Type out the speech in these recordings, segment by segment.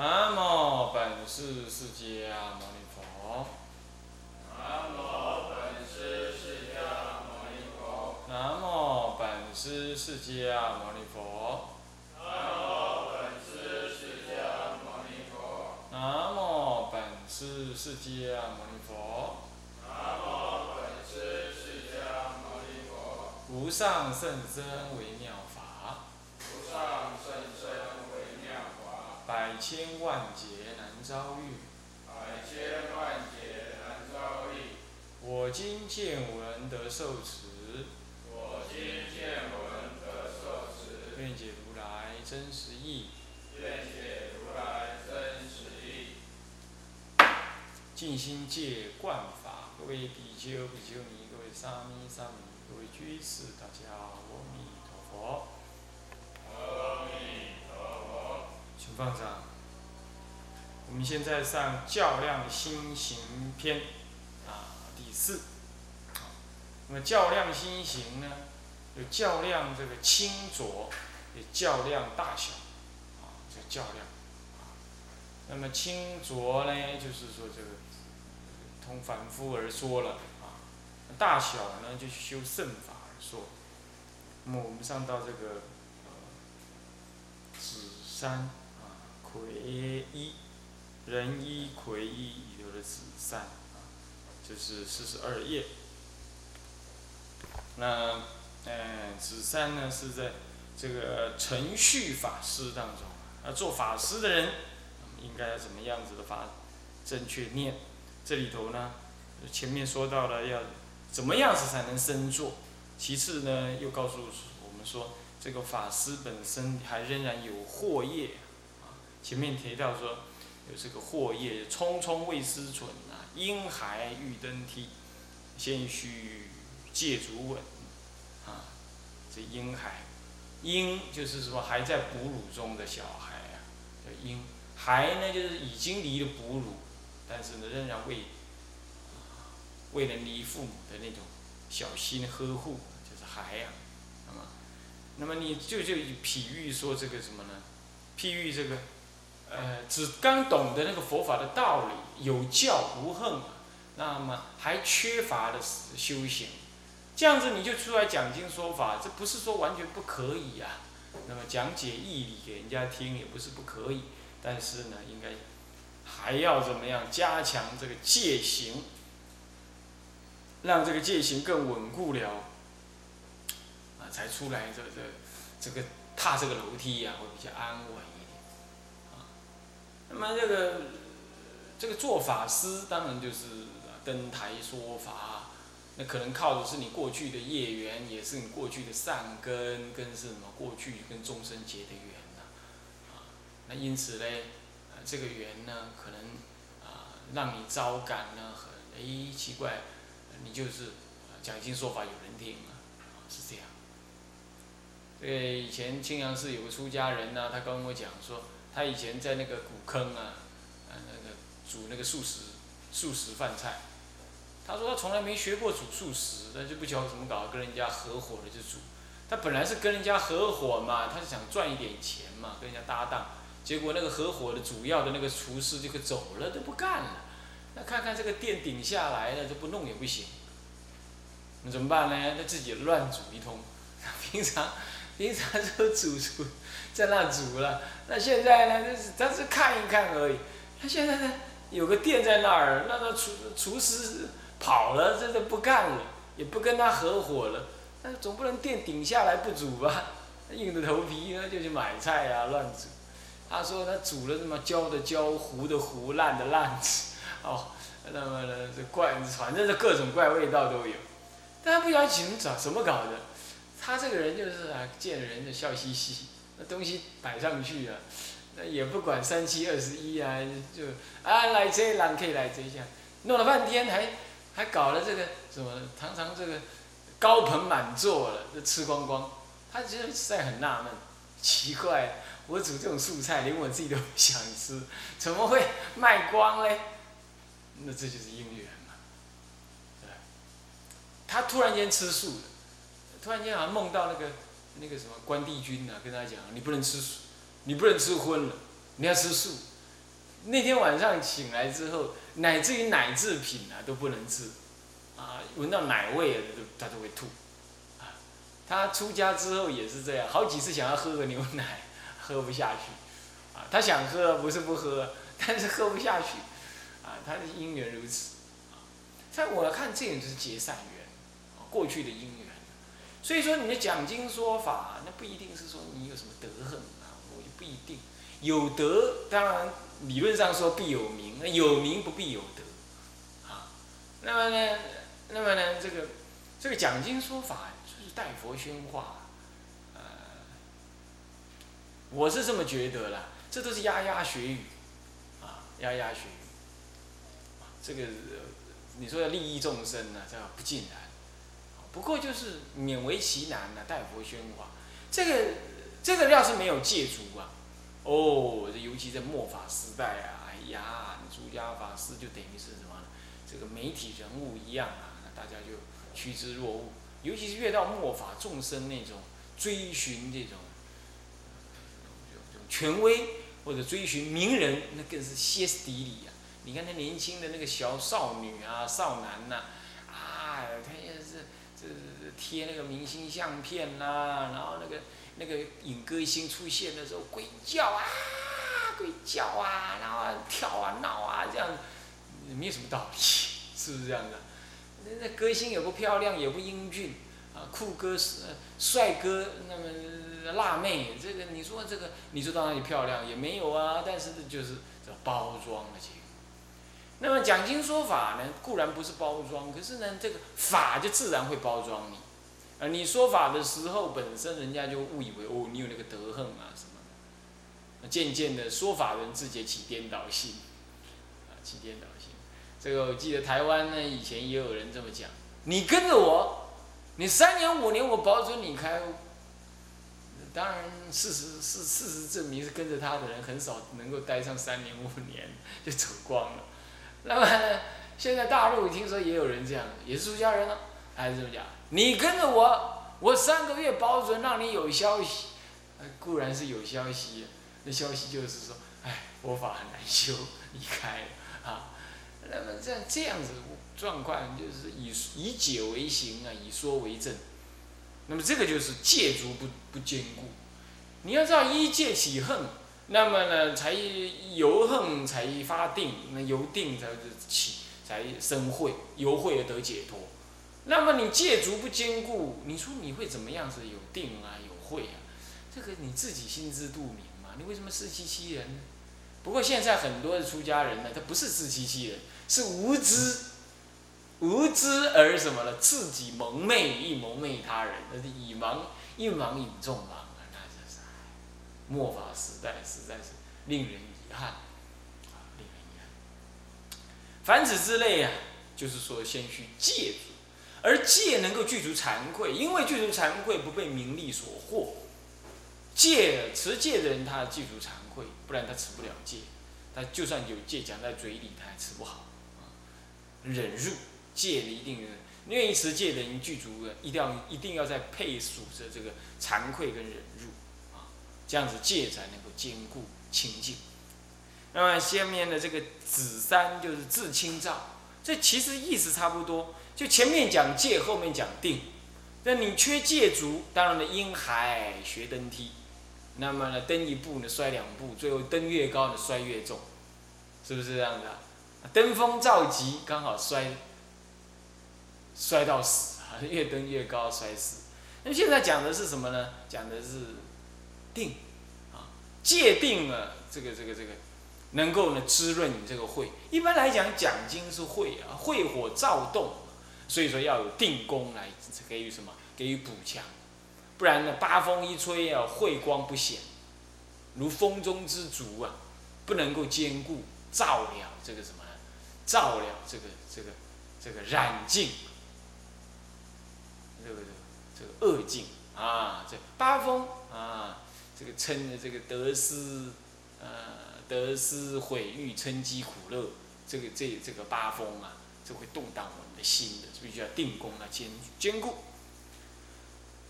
南无本师释迦牟尼佛。南无本师释迦牟尼佛。南无本师释迦牟尼佛。南无本师释迦牟尼佛。南无本师释迦牟尼佛。南无本师释迦牟尼佛。无上甚深微妙法，无上甚深微妙法，百千万劫难遭遇。百千万劫难遭遇。我今见闻得受持，我今见闻得受持，愿解如来真实义。愿解如来真实义。尽心戒观法，各位比丘、比丘尼，各位沙弥、沙弥，各位居士，大家阿弥陀佛。请放上。我们现在上较量心行篇，啊，第四。那么较量心行呢，有较量这个轻浊，也较量大小，啊，这较量。啊，那么清浊呢，就是说这个，同凡夫而说了，啊，大小呢，就修圣法而说。那么我们上到这个，呃，紫山，人一魁一里头的子三啊，就是四十二页。那，嗯，子三呢是在这个程序法师当中，啊，做法师的人应该要怎么样子的法正确念？这里头呢，前面说到了要怎么样子才能生做，其次呢又告诉我们说，这个法师本身还仍然有惑业，啊，前面提到说有这个祸业，匆匆未思忖啊，婴孩欲登梯，先须借足稳，啊，这婴孩，婴就是说还在哺乳中的小孩啊，叫婴，孩呢就是已经离了哺乳，但是呢仍然未，未能离父母的那种小心呵护，就是孩呀、那么，那么你就就譬喻说这个什么呢？譬喻这个，呃，只刚懂得那个佛法的道理，有教无恨，那么还缺乏了修行。这样子你就出来讲经说法，这不是说完全不可以呀、那么讲解义理给人家听也不是不可以，但是呢，应该还要怎么样加强这个戒行，让这个戒行更稳固了，啊，才出来这这这个踏这个楼梯呀、会比较安稳，那么这个这个做法师当然就是登台说法。那可能靠的是你过去的业缘，也是你过去的善根，跟是什么过去跟众生结的缘呐、啊，那因此嘞，啊这个缘呢，可能啊让你招感呢很哎奇怪，你就是讲经说法有人听啊，是这样。对，以前青阳寺有个出家人呐、他跟我讲说，他以前在那个古坑啊，啊那个煮那个素食素食饭菜。他说他从来没学过煮素食，但是不晓得怎么搞，跟人家合伙的就煮。他本来是跟人家合伙嘛，他是想赚一点钱嘛，跟人家搭档。结果那个合伙的主要的那个厨师这个走了，都不干了。那看看这个店顶下来了，这不弄也不行。那怎么办呢？那自己乱煮一通。平常平常就煮煮在那煮了，那现在呢，就是他是看一看而已。他现在呢有个店在那儿，那个厨厨师。跑了，这都不干了，也不跟他合伙了。那总不能店顶下来不煮吧？硬着头皮呢就去买菜啊，乱煮。他说他煮了什么焦的焦，糊的糊，烂的烂，哦，那么呢这怪，反正是各种怪味道都有。但他不晓得怎么找，怎么搞的。他这个人就是啊，见人就笑嘻嘻，那东西摆上去啊，那也不管三七二十一啊，就啊来这人可以来这一下，弄了半天还。还搞了这个什么？常常这个高朋满座了，都吃光光。他其实实在很纳闷，奇怪，我煮这种素菜，连我自己都不想吃，怎么会卖光嘞？那这就是因缘嘛，对？他突然间吃素了，突然间好像梦到那个那个什么关帝君啊，跟他讲，你不能吃素，你不能吃荤了，你要吃素。那天晚上醒来之后，乃至于奶制品啊都不能吃，啊，闻到奶味啊都他都会吐，啊，他出家之后也是这样，好几次想要喝个牛奶，喝不下去，啊，他想喝不是不喝，但是喝不下去，啊，他的因缘如此，啊，在我看这种就是结善缘，过去的因缘，所以说你的讲经说法，那不一定是说你有什么德行啊，我就不一定。有德，当然理论上说必有名，有名不必有德，啊，那么呢，那么呢，这个这个讲经说法就是代佛宣化，呃，我是这么觉得啦，这都是牙牙学语，啊，牙牙学语，这个你说要利益众生呢，这不尽然，不过就是勉为其难呢，代佛宣化，这个这个要是没有戒足啊。哦，这尤其在末法时代啊，哎呀，出家法师就等于是什么？这个媒体人物一样啊，大家就趋之若鹜。尤其是越到末法，众生那种追寻这种权威或者追寻名人，那更是歇斯底里啊！你看那年轻的那个小少女啊、少男呐，啊，他也这贴那个明星相片呐，然后那个。那个影歌星出现的时候，鬼叫啊，鬼叫啊，然后跳啊闹啊，这样没有什么道理，是不是这样的？那那歌星也不漂亮，也不英俊，啊，酷哥是帅哥，那么辣妹，这个你说这个，你说到哪里漂亮也没有啊，但是就是这包装的结果。那么讲经说法呢，固然不是包装，可是呢，这个法就自然会包装你。啊，你说法的时候，本身人家就误以为哦，你有那个德行啊什么的。渐渐的，说法人自己起颠倒性，啊，起颠倒性。这个我记得台湾呢，以前也有人这么讲：你跟着我，你三年五年，我保准你开。当然，事实是事实证明是跟着他的人很少能够待上三年五年就走光了。那么 现在大陆听说也有人这样，也是出家人了，还是这么讲？你跟着我，我三个月保准让你有消息。固然是有消息，那消息就是说，哎，佛法很难修，离开啊。那么这样这样子状况，就是以以解为行啊，以说为证。那么这个就是戒足不不坚固。你要知道一戒起恨，那么呢才由恨才发定，那由定才起才生慧，由慧而得解脱。那么你戒足不坚固，你说你会怎么样子？有定啊，有慧啊，这个你自己心知肚明嘛。你为什么自欺欺人呢？不过现在很多的出家人呢，他不是自欺欺人，是无知，无知而什么呢？自己蒙昧，亦蒙昧他人，那是以盲一盲引众盲！末法时代，实在是令人遗憾啊，令人遗憾。凡此之类啊，就是说先去戒足。而戒能够具足惭愧，因为具足惭愧不被名利所惑。戒持戒的人，他具足惭愧，不然他持不了戒。他就算有戒讲在嘴里，他还持不好。忍辱戒一定愿意持戒的人具足的，一定要一定要在配属着这个惭愧跟忍辱，这样子戒才能够坚固清净。那么下面的这个子三就是自清照，这其实意思差不多。就前面讲戒，后面讲定。那你缺戒足，当然呢，婴孩学登梯，那么呢，登一步呢，摔两步，最后登越高呢，摔越重，是不是这样的？登峰造极，刚好摔，摔到死啊！越登越高，摔死。那现在讲的是什么呢？讲的是定啊，戒定了，这个这个这个，能够呢滋润你这个慧。一般来讲，讲经是慧啊，慧火躁动。所以说要有定功来给予什么？给予补强，不然呢，八风一吹啊，慧光不显，如风中之烛啊，不能够兼顾照了这个什么？照了这个这个这个染净，这个这个恶境啊，这八风啊，这个称的这个得失呃得失毁誉嗔饥苦乐，这个这这个八风啊，就会动荡我们的心的。必须要定功啊，坚坚固。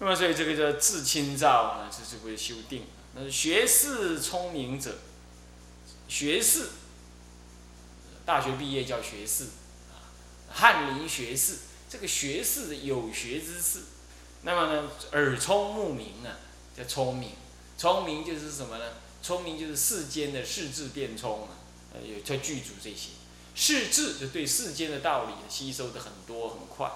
那么，所以这个叫自清照啊，这是为修定。那是学士聪明者，学士大学毕业叫学士，啊，翰林学士，这个学士有学之士，那么呢，耳聪目明啊，叫聪明，聪明就是什么呢？聪明就是世间的世智变聪啊，呃，有在具足这些，世智就对世间的道理吸收的很多很快，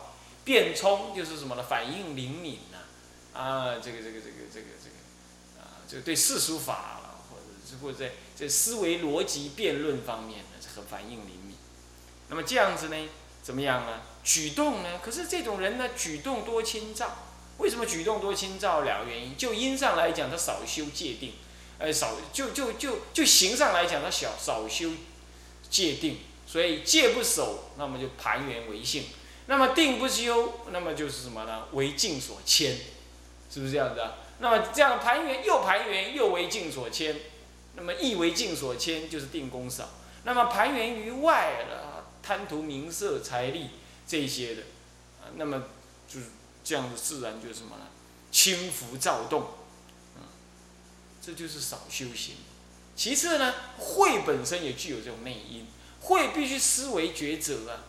变聪就是什么呢？反应灵敏呐，啊，这个这个这个这个这个，啊，就对世俗法了，或者是或者在在思维逻辑辩论方面呢，是很反应灵敏。那么这样子呢，怎么样呢？举动呢？可是这种人呢，举动多轻躁。为什么举动多轻躁？两个原因。就因上来讲，他少修戒定。呃，少就就就就行上来讲，他小少修戒定，所以戒不守，那么就盘缘为性；那么定不修，那么就是什么呢？为境所牵，是不是这样子啊？那么这样盘缘又盘缘又为境所牵，那么亦为境所牵，就是定功少。那么盘缘于外了，贪图名色财力这些的，啊，那么就是这样子，自然就是什么呢？轻浮躁动。这就是少修行。其次呢，慧本身也具有这种内因，慧必须思维抉择啊。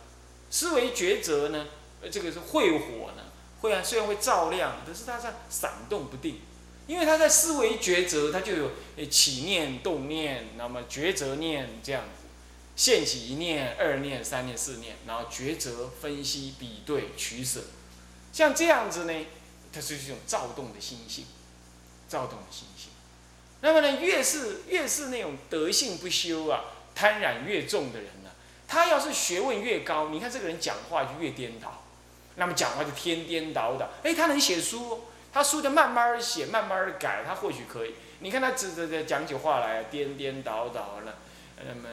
思维抉择呢，呃，这个是慧火呢，会啊，虽然会照亮，可是它在闪动不定，因为它在思维抉择，它就有起念、动念，那么抉择念这样子，现起一念、二念、三念、四念，然后抉择、分析、比对、取舍，像这样子呢，它是一种躁动的心性，躁动的心性。那么呢，越是越是那种德性不修啊，贪染越重的人呢，他要是学问越高，你看这个人讲话就越颠倒，那么讲话就天颠倒倒。哎，他能写书，他书就慢慢写，慢慢的改，他或许可以。你看他这这这讲起话来颠颠倒倒了，那么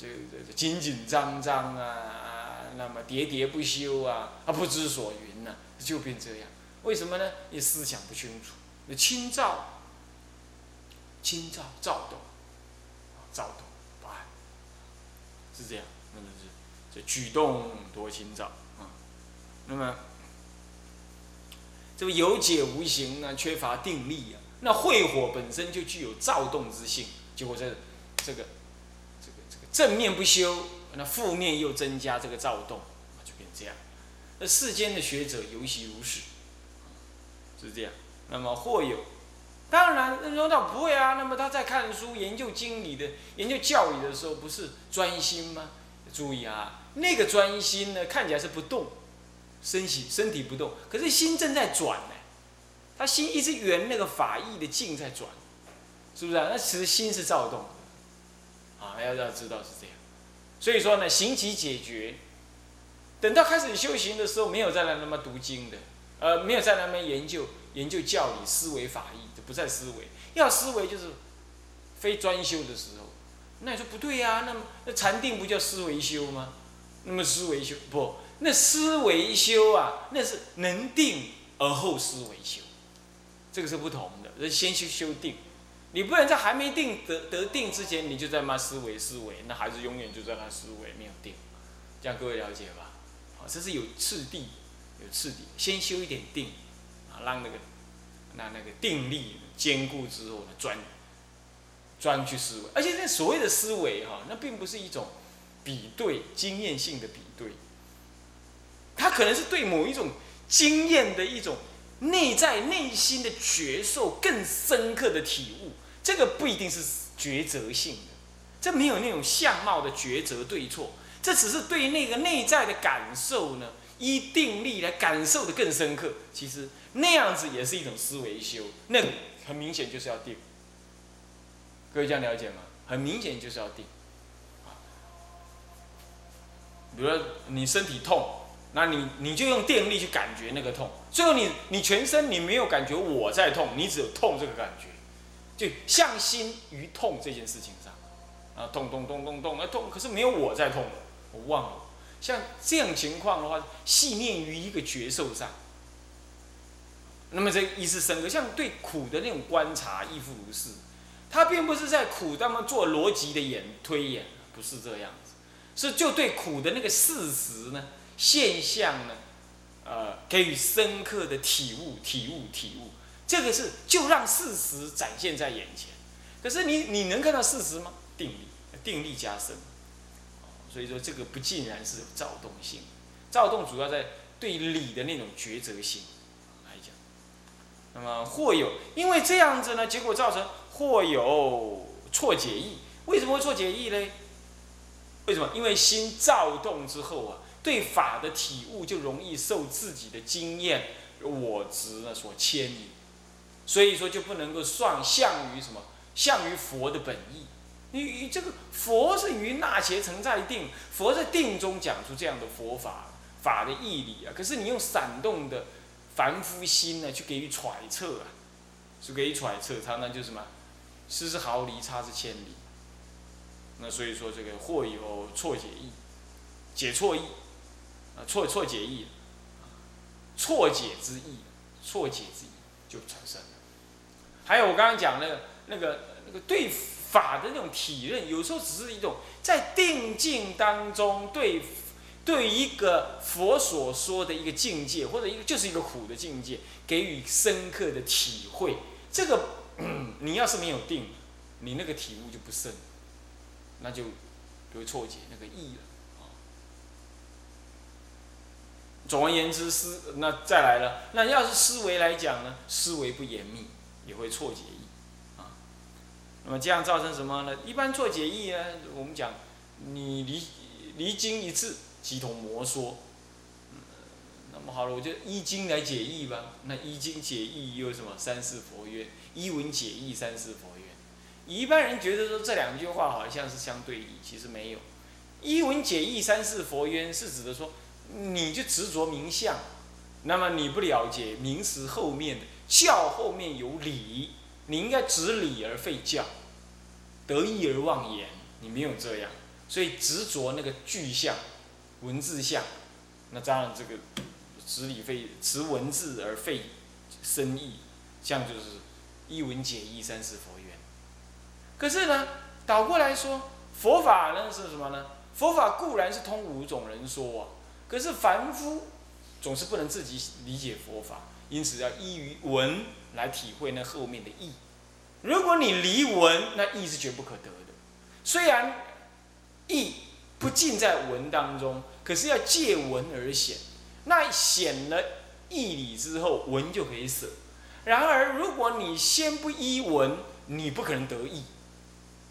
这这紧紧张张啊，那么喋喋不休啊，啊不知所云呢，就变这样。为什么呢？你思想不清楚，你轻躁。轻躁躁动，躁动不安，是这样，那么是这举动多轻躁啊。那么这个有解无形呢，缺乏定力啊。那慧火本身就具有躁动之性，结果这这个这个这个正面不修，那负面又增加这个躁动，就变这样。那世间的学者尤其如是，是这样。那么或有。当然，那说到不会啊。那么他在看书、研究经理的、研究教理的时候，不是专心吗？注意啊，那个专心呢，看起来是不动，身体身体不动，可是心正在转呢。他心一直圆那个法义的境在转，是不是啊？那其实心是躁动的，啊，要要知道是这样。所以说呢，行其解决，等到开始修行的时候，没有在那那么读经的，呃，没有在那边研究研究教理、思维法义。就不在思维，要思维就是非专修的时候。那你说不对呀？那么那禅定不叫思维修吗？那么思维修不？那思维修啊，那是能定而后思维修，这个是不同的。人先修修定，你不能在还没定得得定之前，你就在那思维思维，那孩子永远就在那思维没有定。这样各位了解吧？这是有次第，有次第，先修一点定，啊，让那个。那那个定力坚固之后呢，专专去思维，而且那所谓的思维哈，那并不是一种比对经验性的比对，它可能是对某一种经验的一种内在内心的觉受更深刻的体悟，这个不一定是抉择性的，这没有那种相貌的抉择对错，这只是对那个内在的感受呢。依定力来感受的更深刻，其实那样子也是一种思维修，那很明显就是要定。各位这样了解吗？很明显就是要定。比如说你身体痛，那你你就用电力去感觉那个痛，最后你你全身你没有感觉我在痛，你只有痛这个感觉，就向心于痛这件事情上，啊痛痛痛痛痛啊痛，可是没有我在痛我忘了。像这样情况的话，细念于一个觉受上，那么这意思深刻。像对苦的那种观察亦复如是，他并不是在苦当中做逻辑的演推演，不是这样子，是就对苦的那个事实呢、现象呢，呃，给予深刻的体悟、体悟、体悟。这个是就让事实展现在眼前。可是你你能看到事实吗？定力，定力加深。所以说这个不尽然是有躁动性，躁动主要在对理的那种抉择性来讲。那么或有因为这样子呢，结果造成或有错解意。为什么会错解意呢？为什么？因为心躁动之后啊，对法的体悟就容易受自己的经验、我执呢所牵引，所以说就不能够算向于什么？向于佛的本意。你这个佛是于那邪成在定，佛在定中讲出这样的佛法法的义理啊。可是你用闪动的凡夫心呢，去给予揣测啊，是给予揣测，常常就什么？失之毫厘，差之千里。那所以说这个或有错解意，解错意，啊错错解意，错解之意，错解之意就产生了。还有我刚刚讲那个那个那个对付法的那种体认，有时候只是一种在定境当中对对一个佛所说的一个境界，或者一个就是一个苦的境界，给予深刻的体会。这个 你要是没有定，你那个体悟就不深。那就就会错解那个意了。总而言之，思那再来了，那要是思维来讲呢，思维不严密，也会错解意。那么这样造成什么呢？一般做解意呢，我们讲你离离经一次，即同魔说。那么好了，我就依经来解义吧。那依经解义又什么？三世佛曰：依文解义，三世佛曰。一般人觉得说这两句话好像是相对义，其实没有。一文解义，三世佛冤，是指的说，你就执着名相，那么你不了解名词后面的教后面有理，你应该执理而废教，得意而忘言，你没有这样，所以执着那个具象、文字象，那当然这个执理废执文字而废深意，这样就是一文解义，三世佛缘。可是呢，倒过来说，佛法呢是什么呢？佛法固然是通五种人说啊，可是凡夫总是不能自己理解佛法，因此要依于文来体会那后面的意。如果你离文，那意是绝不可得的。虽然意不尽在文当中，可是要借文而显。那显了义理之后，文就可以舍。然而，如果你先不依文，你不可能得义。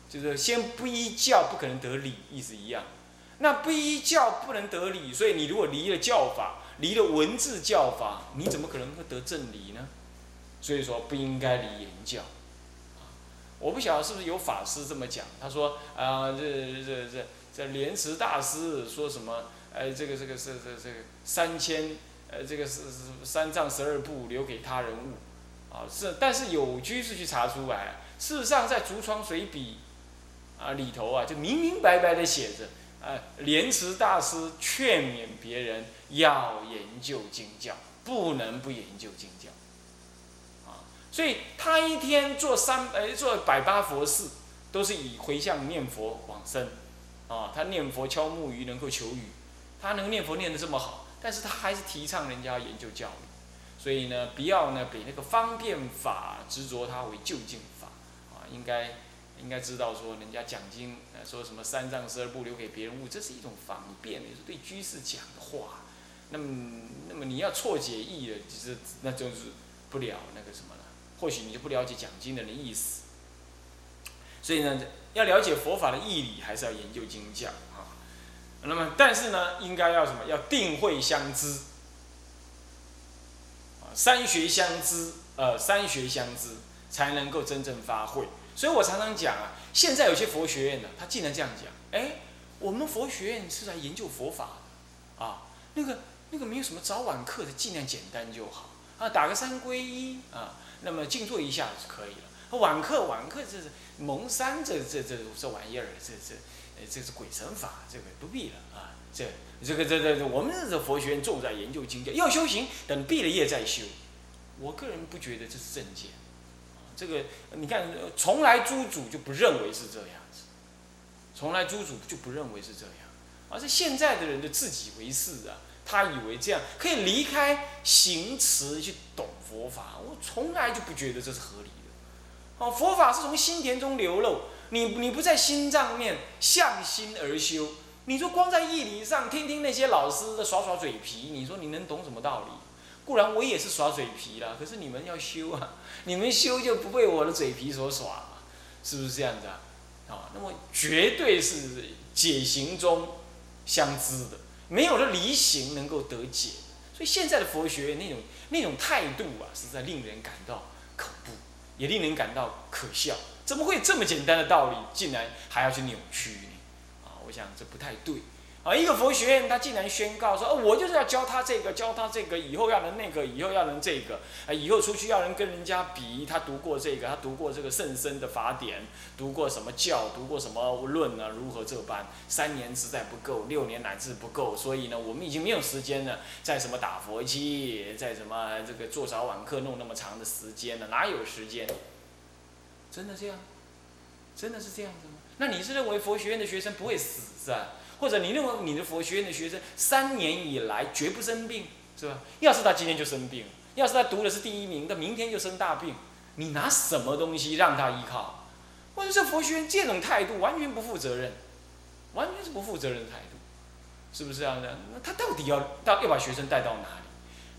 就是先不依教，不可能得理，意思一样。那不依教不能得理，所以你如果离了教法，离了文字教法，你怎么可能会得正理呢？所以说不应该离言教。我不晓得是不是有法师这么讲，他说啊，这这这这莲池大师说什么？哎，这个这个是这这个三千，呃，这个是是三藏十二部留给他人物，啊是，但是有居士去查出来，事实上在竹窗随笔。啊，里头啊，就明明白白的写着，啊，莲池大师劝勉别人要研究经教，不能不研究经教，所以他一天做三，呃，做百八佛事，都是以回向念佛往生，啊，他念佛敲木鱼能够求雨，他能念佛念得这么好，但是他还是提倡人家研究教育，所以呢，不要呢比那个方便法执着它为究竟法，啊，应该。应该知道说，人家讲经，呃，说什么三藏十二部留给别人物，这是一种方便，也是对居士讲的话。那么，那么你要错解义了，其实那就是不了那个什么了。或许你就不了解讲经人的意思。所以呢，要了解佛法的义理，还是要研究经教啊。那么，但是呢，应该要什么？要定慧相知，啊，三学相知，呃，三学相知，才能够真正发挥。所以我常常讲啊，现在有些佛学院呢，他竟然这样讲，哎，我们佛学院是来研究佛法的，啊，那个那个没有什么早晚课的，尽量简单就好，啊，打个三皈依啊，那么静坐一下就可以了。晚课晚课这是蒙山这这这这玩意儿，这这呃这是鬼神法，这个不必了啊，这这个这这我们这佛学院重在研究经教，要修行等毕了业再修，我个人不觉得这是正见。这个你看，从来诸主就不认为是这样子，从来诸主就不认为是这样，而是现在的人就自以为是啊，他以为这样可以离开行持去懂佛法，我从来就不觉得这是合理的。哦，佛法是从心田中流露，你你不在心脏面向心而修，你说光在义理上听听那些老师的耍耍嘴皮，你说你能懂什么道理？固然我也是耍嘴皮啦，可是你们要修啊，你们修就不被我的嘴皮所耍嘛，是不是这样子啊？啊，那么绝对是解行中相知的，没有了离行能够得解。所以现在的佛学那种那种态度啊，实在令人感到恐怖，也令人感到可笑。怎么会这么简单的道理，竟然还要去扭曲呢？啊，我想这不太对。啊，一个佛学院，他竟然宣告说，哦，我就是要教他这个，教他这个，以后要能那个，以后要能这个，啊，以后出去要能跟人家比，他读过这个，他读过这个圣僧的法典，读过什么教，读过什么论呢？如何这般？三年实在不够，六年乃至不够，所以呢，我们已经没有时间了，在什么打佛机，在什么这个做早晚课弄那么长的时间了，哪有时间？真的这样？真的是这样子吗？那你是认为佛学院的学生不会死是吧？或者你认为你的佛学院的学生三年以来绝不生病，是吧？要是他今天就生病，要是他读的是第一名，他明天就生大病，你拿什么东西让他依靠？或者这佛学院这种态度完全不负责任，完全是不负责任的态度，是不是这样的？那他到底要到要把学生带到哪里？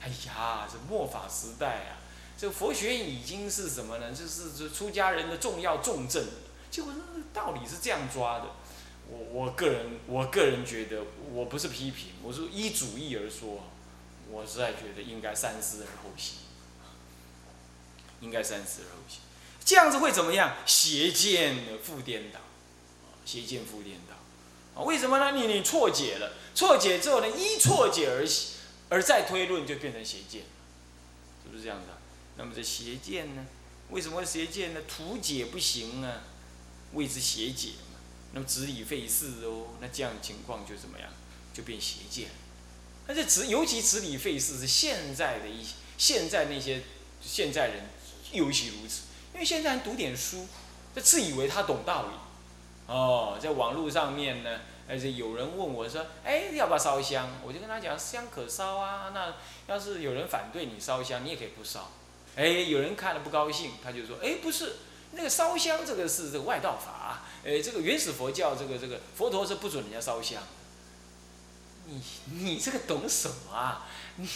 哎呀，这末法时代啊，这佛学院已经是什么呢？就是这出家人的重要重镇，结果那道理是这样抓的。我我个人我个人觉得，我不是批评，我是依主义而说，我实在觉得应该三思而后行，应该三思而后行，这样子会怎么样？邪见复颠倒，邪见复颠倒，啊，为什么呢？你你错解了，错解之后呢，依错解而而再推论，就变成邪见，是不是这样子？那么这邪见呢？为什么邪见呢？图解不行啊，谓之邪解。那么执理费事哦，那这样情况就怎么样？就变邪见。那这执尤其执理费事是现在的一现在那些现在人尤其如此，因为现在人读点书，就自以为他懂道理。哦，在网络上面呢，而且有人问我说：“哎，要不要烧香？”我就跟他讲：“香可烧啊。那要是有人反对你烧香，你也可以不烧。”哎，有人看了不高兴，他就说：“哎，不是。”那个烧香这个是这个外道法，诶，这个原始佛教这个这个佛陀是不准人家烧香。你你这个懂什么啊？你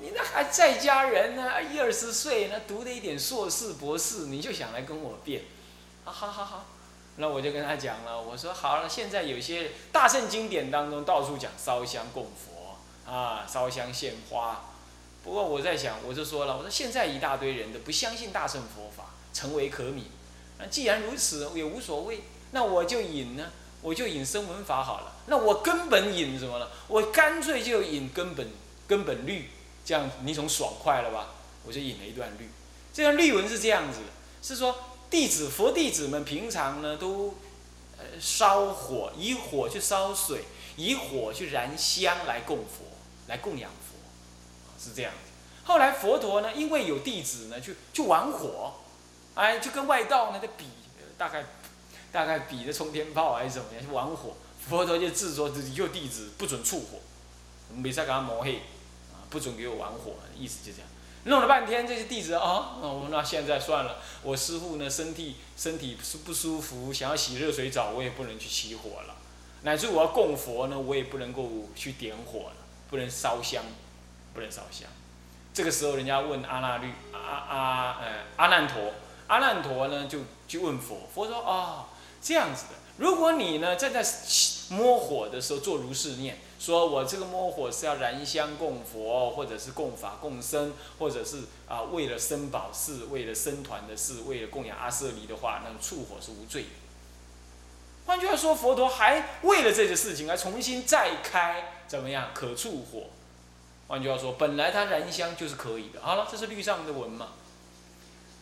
你那还在家人呢，一二十岁呢，读的一点硕士博士，你就想来跟我辩？啊好好好，那我就跟他讲了，我说好了，现在有些大圣经典当中到处讲烧香供佛啊，烧香献花。不过我在想，我就说了，我说现在一大堆人都不相信大乘佛法。成为可悯，那既然如此也无所谓，那我就引呢，我就引声闻法好了。那我根本引什么呢？我干脆就引根本根本律，这样你总爽快了吧？我就引了一段律。这段律文是这样子的，是说弟子佛弟子们平常呢都呃烧火，以火去烧水，以火去燃香来供佛，来供养佛，是这样子。后来佛陀呢，因为有弟子呢，去去玩火。哎，就跟外道呢在比，大概大概比的冲天炮还是怎么样，去玩火。佛陀就制作自己就弟子不准触火，没再给他抹黑，啊，不准给我玩火，意思就这样。弄了半天，这些弟子啊，哦，那现在算了，我师父呢身体身体是不舒服，想要洗热水澡，我也不能去起火了。乃至我要供佛呢，我也不能够去点火了，不能烧香，不能烧香。这个时候，人家问阿那律阿阿呃阿难陀。阿难陀呢，就去问佛，佛说：“哦，这样子的。如果你呢，正在摸火的时候做如是念，说我这个摸火是要燃香供佛，或者是供法供僧，或者是啊为了生宝事，为了僧团的事，为了供养阿舍离的话，那么触火是无罪。换句话说，佛陀还为了这个事情而重新再开怎么样可触火？换句话说，本来他燃香就是可以的。好了，这是律上的文嘛。”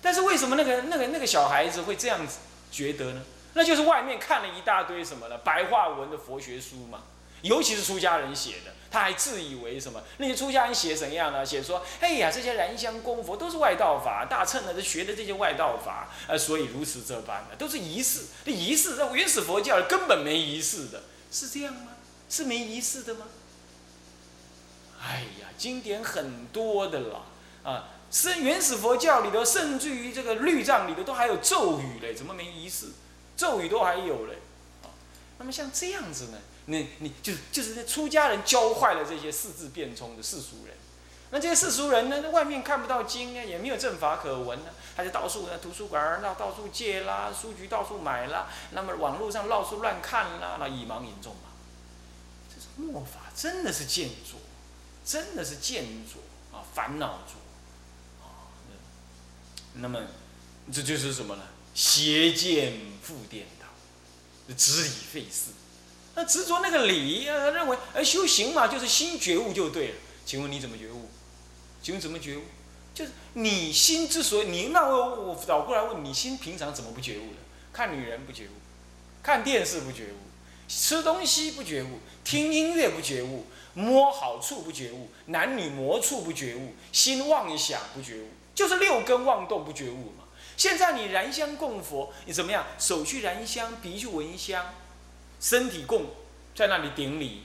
但是为什么那个那个那个小孩子会这样子觉得呢？那就是外面看了一大堆什么呢？白话文的佛学书嘛，尤其是出家人写的，他还自以为什么？那些出家人写怎样呢？写说，哎呀，这些燃香供佛都是外道法，大乘呢是学的这些外道法，呃，所以如此这般的，都是仪式。这仪式，那原始佛教根本没仪式的，是这样吗？是没仪式的吗？哎呀，经典很多的啦，啊。是原始佛教里头，甚至于这个律藏里头都还有咒语嘞，怎么没仪式？咒语都还有嘞，啊，那么像这样子呢，你你就就是那出家人教坏了这些四字变通的世俗人。那这些世俗人呢，外面看不到经啊，也没有正法可闻呢，他就到处在图书馆儿到到处借啦，书局到处买啦，那么网络上到处乱看啦，那以盲引众嘛。这是末法，真的是见作，真的是见作啊，烦恼作啊。那么这就是什么呢？邪见复颠倒，执理废事。那执着那个理，认为而修行嘛，就是心觉悟就对了。请问你怎么觉悟？请问怎么觉悟？就是你心之所以你那我我倒过来问你心平常怎么不觉悟的？看女人不觉悟，看电视不觉悟，吃东西不觉悟，听音乐不觉悟，摸好处不觉悟，男女魔处不觉悟，心妄想不觉悟，就是六根妄动不觉悟嘛。现在你燃香供佛，你怎么样？手去燃香，鼻去闻香，身体供在那里顶礼。